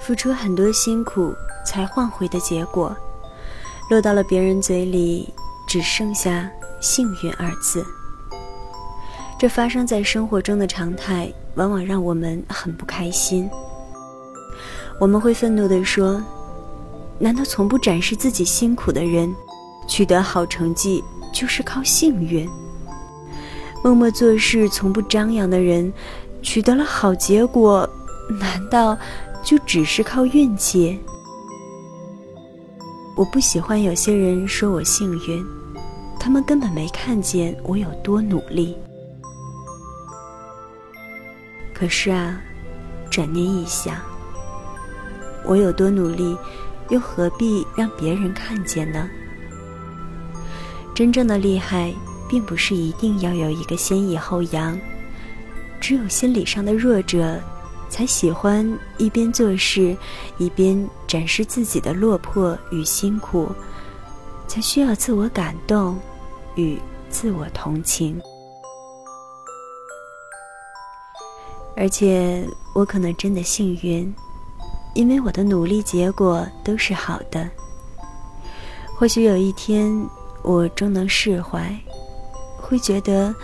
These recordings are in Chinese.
付出很多辛苦才换回的结果，落到了别人嘴里，只剩下“幸运”二字。这发生在生活中的常态，往往让我们很不开心。我们会愤怒地说：“难道从不展示自己辛苦的人，取得好成绩就是靠幸运？默默做事、从不张扬的人，取得了好结果，难道就只是靠运气？”我不喜欢有些人说我幸运，他们根本没看见我有多努力。可是啊，转念一想，我有多努力，又何必让别人看见呢？真正的厉害，并不是一定要有一个先抑后扬，只有心理上的弱者，才喜欢一边做事，一边展示自己的落魄与辛苦，才需要自我感动与自我同情。而且我可能真的幸运，因为我的努力结果都是好的。或许有一天我终能释怀，会觉得，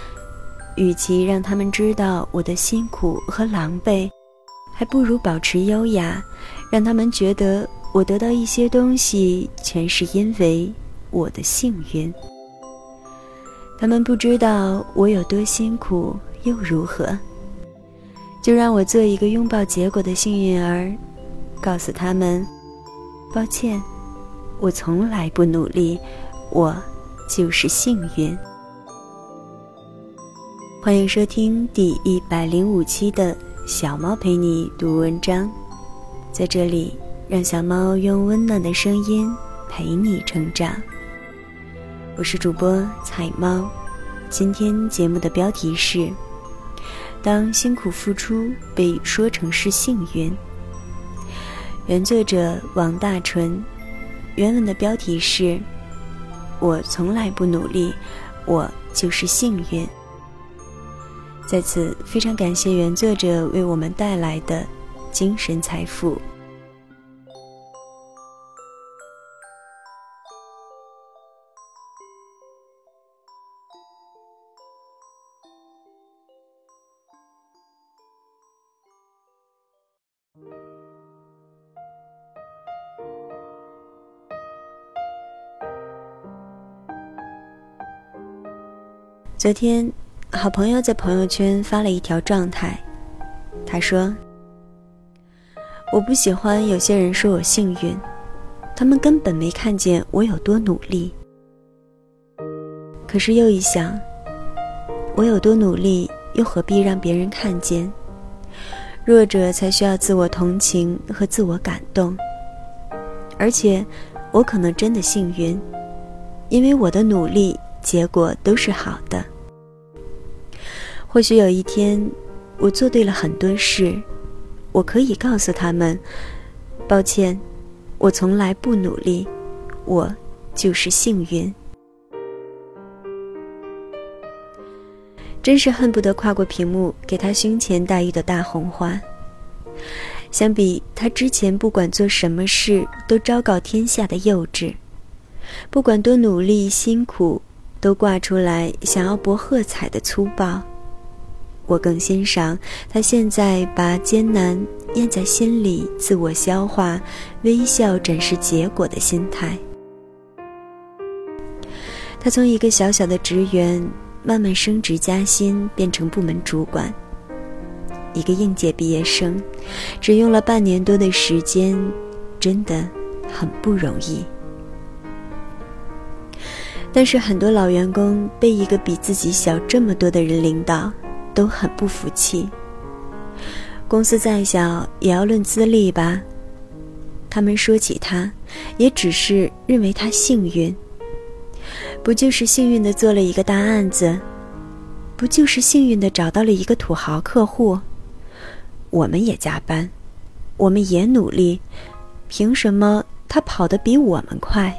与其让他们知道我的辛苦和狼狈，还不如保持优雅，让他们觉得我得到一些东西全是因为我的幸运。他们不知道我有多辛苦又如何？就让我做一个拥抱结果的幸运儿，告诉他们：抱歉，我从来不努力，我就是幸运。欢迎收听第一百零五期的小猫陪你读文章，在这里，让小猫用温暖的声音陪你成长。我是主播彩猫，今天节目的标题是。当辛苦付出被说成是幸运，原作者王大纯，原文的标题是“我从来不努力，我就是幸运”。在此，非常感谢原作者为我们带来的精神财富。昨天，好朋友在朋友圈发了一条状态，他说：“我不喜欢有些人说我幸运，他们根本没看见我有多努力。可是又一想，我有多努力，又何必让别人看见？弱者才需要自我同情和自我感动。而且，我可能真的幸运，因为我的努力结果都是好的。”或许有一天，我做对了很多事，我可以告诉他们：“抱歉，我从来不努力，我就是幸运。”真是恨不得跨过屏幕给他胸前戴一朵大红花。相比他之前不管做什么事都昭告天下的幼稚，不管多努力辛苦都挂出来想要博喝彩的粗暴。我更欣赏他现在把艰难咽在心里，自我消化，微笑展示结果的心态。他从一个小小的职员慢慢升职加薪，变成部门主管。一个应届毕业生，只用了半年多的时间，真的很不容易。但是很多老员工被一个比自己小这么多的人领导。都很不服气。公司再小也要论资历吧。他们说起他，也只是认为他幸运。不就是幸运的做了一个大案子？不就是幸运的找到了一个土豪客户？我们也加班，我们也努力，凭什么他跑得比我们快？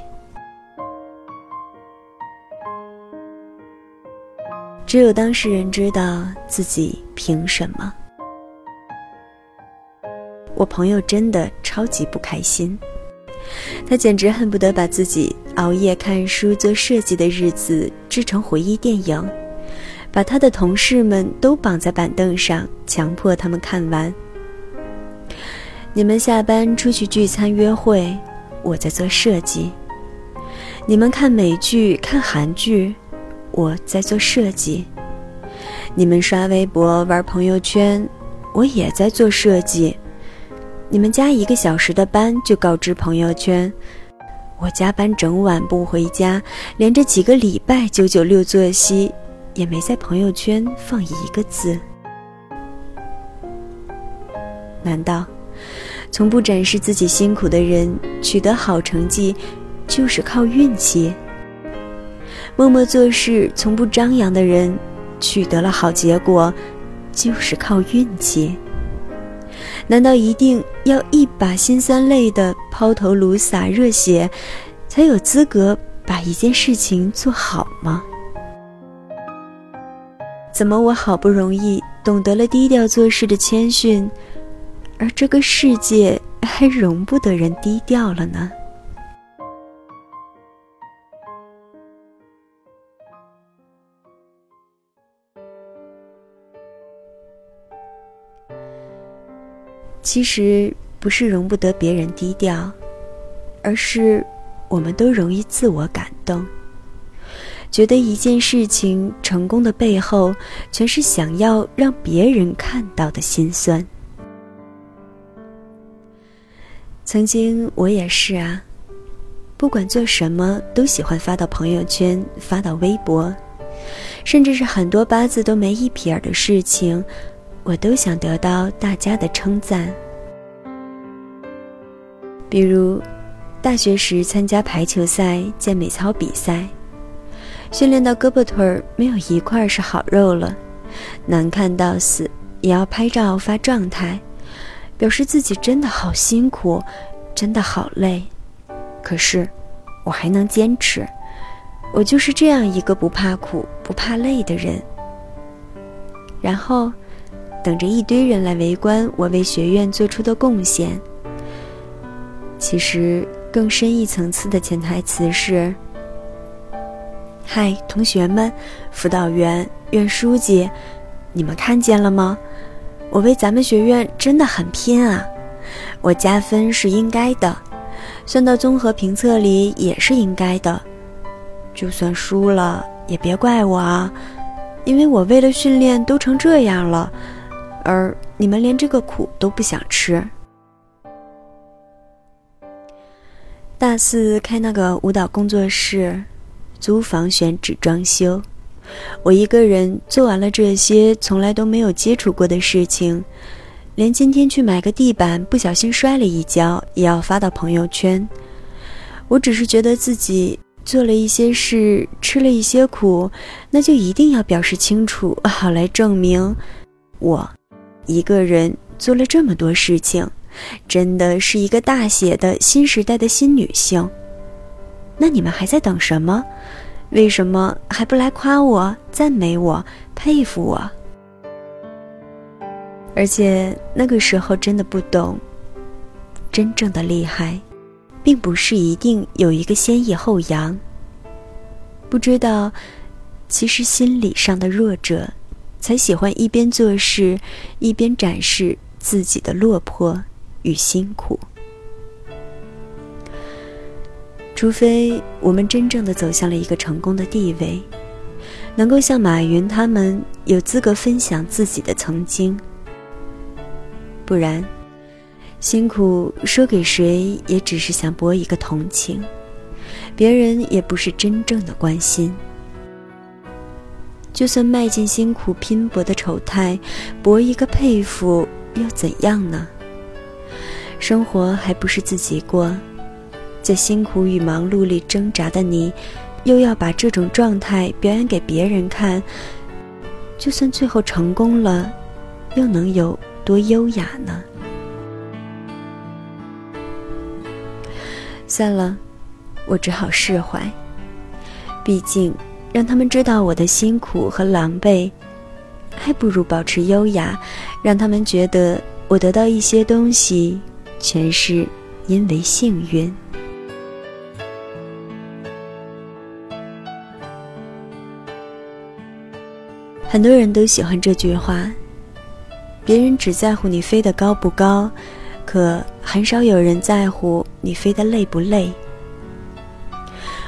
只有当事人知道自己凭什么。我朋友真的超级不开心，他简直恨不得把自己熬夜看书、做设计的日子制成回忆电影，把他的同事们都绑在板凳上，强迫他们看完。你们下班出去聚餐约会，我在做设计；你们看美剧、看韩剧。我在做设计，你们刷微博玩朋友圈，我也在做设计。你们加一个小时的班就告知朋友圈，我加班整晚不回家，连着几个礼拜九九六作息，也没在朋友圈放一个字。难道从不展示自己辛苦的人取得好成绩，就是靠运气？默默做事、从不张扬的人，取得了好结果，就是靠运气。难道一定要一把辛酸泪的抛头颅、洒热血，才有资格把一件事情做好吗？怎么我好不容易懂得了低调做事的谦逊，而这个世界还容不得人低调了呢？其实不是容不得别人低调，而是我们都容易自我感动，觉得一件事情成功的背后，全是想要让别人看到的心酸。曾经我也是啊，不管做什么都喜欢发到朋友圈、发到微博，甚至是很多八字都没一撇儿的事情。我都想得到大家的称赞，比如大学时参加排球赛、健美操比赛，训练到胳膊腿儿没有一块是好肉了，难看到死也要拍照发状态，表示自己真的好辛苦，真的好累，可是我还能坚持，我就是这样一个不怕苦、不怕累的人。然后。等着一堆人来围观我为学院做出的贡献。其实更深一层次的潜台词是：嗨，同学们，辅导员、院书记，你们看见了吗？我为咱们学院真的很拼啊！我加分是应该的，算到综合评测里也是应该的。就算输了也别怪我啊，因为我为了训练都成这样了。而你们连这个苦都不想吃。大四开那个舞蹈工作室，租房选址装修，我一个人做完了这些从来都没有接触过的事情，连今天去买个地板不小心摔了一跤也要发到朋友圈。我只是觉得自己做了一些事，吃了一些苦，那就一定要表示清楚，好来证明我。一个人做了这么多事情，真的是一个大写的新时代的新女性。那你们还在等什么？为什么还不来夸我、赞美我、佩服我？而且那个时候真的不懂，真正的厉害，并不是一定有一个先抑后扬。不知道，其实心理上的弱者。才喜欢一边做事，一边展示自己的落魄与辛苦。除非我们真正的走向了一个成功的地位，能够像马云他们有资格分享自己的曾经，不然，辛苦说给谁也只是想博一个同情，别人也不是真正的关心。就算迈进辛苦拼搏的丑态，博一个佩服又怎样呢？生活还不是自己过，在辛苦与忙碌里挣扎的你，又要把这种状态表演给别人看，就算最后成功了，又能有多优雅呢？算了，我只好释怀。毕竟，让他们知道我的辛苦和狼狈，还不如保持优雅，让他们觉得我得到一些东西，全是因为幸运。很多人都喜欢这句话：别人只在乎你飞得高不高，可很少有人在乎你飞得累不累。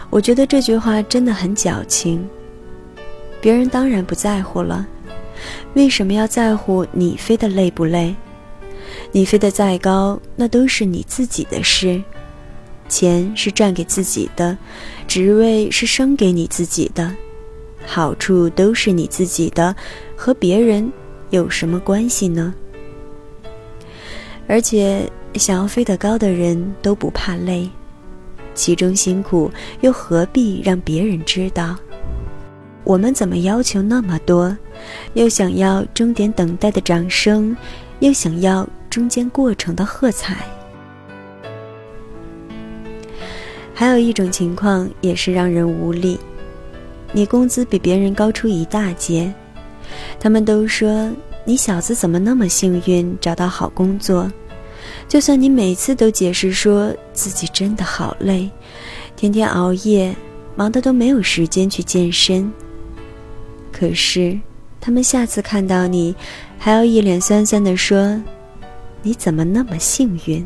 我觉得这句话真的很矫情。别人当然不在乎了，为什么要在乎你飞得累不累？你飞得再高，那都是你自己的事。钱是赚给自己的，职位是升给你自己的，好处都是你自己的，和别人有什么关系呢？而且，想要飞得高的人都不怕累。其中辛苦，又何必让别人知道？我们怎么要求那么多？又想要终点等待的掌声，又想要中间过程的喝彩。还有一种情况也是让人无力：你工资比别人高出一大截，他们都说你小子怎么那么幸运找到好工作。就算你每次都解释说自己真的好累，天天熬夜，忙得都没有时间去健身，可是他们下次看到你，还要一脸酸酸的说：“你怎么那么幸运？”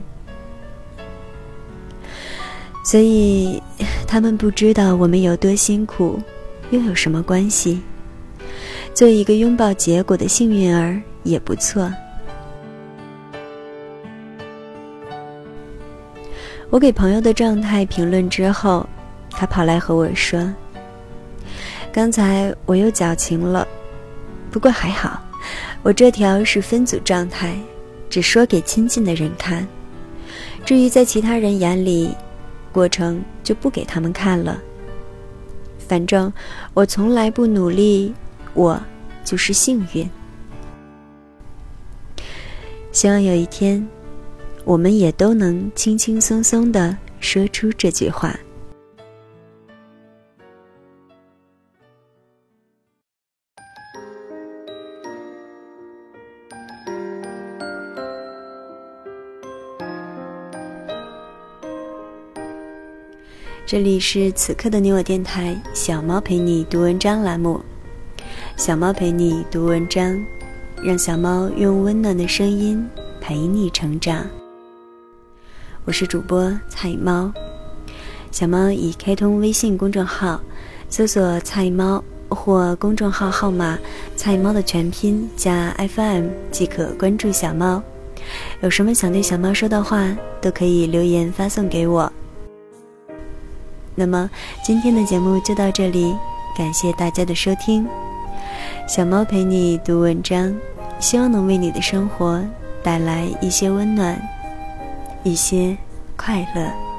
所以，他们不知道我们有多辛苦，又有什么关系？做一个拥抱结果的幸运儿也不错。我给朋友的状态评论之后，他跑来和我说：“刚才我又矫情了，不过还好，我这条是分组状态，只说给亲近的人看。至于在其他人眼里，过程就不给他们看了。反正我从来不努力，我就是幸运。希望有一天。”我们也都能轻轻松松的说出这句话。这里是此刻的你我电台，小猫陪你读文章栏目，小猫陪你读文章，让小猫用温暖的声音陪你成长。我是主播菜猫，小猫已开通微信公众号，搜索“菜猫”或公众号号码“菜猫”的全拼加 FM 即可关注小猫。有什么想对小猫说的话，都可以留言发送给我。那么今天的节目就到这里，感谢大家的收听。小猫陪你读文章，希望能为你的生活带来一些温暖。一些快乐。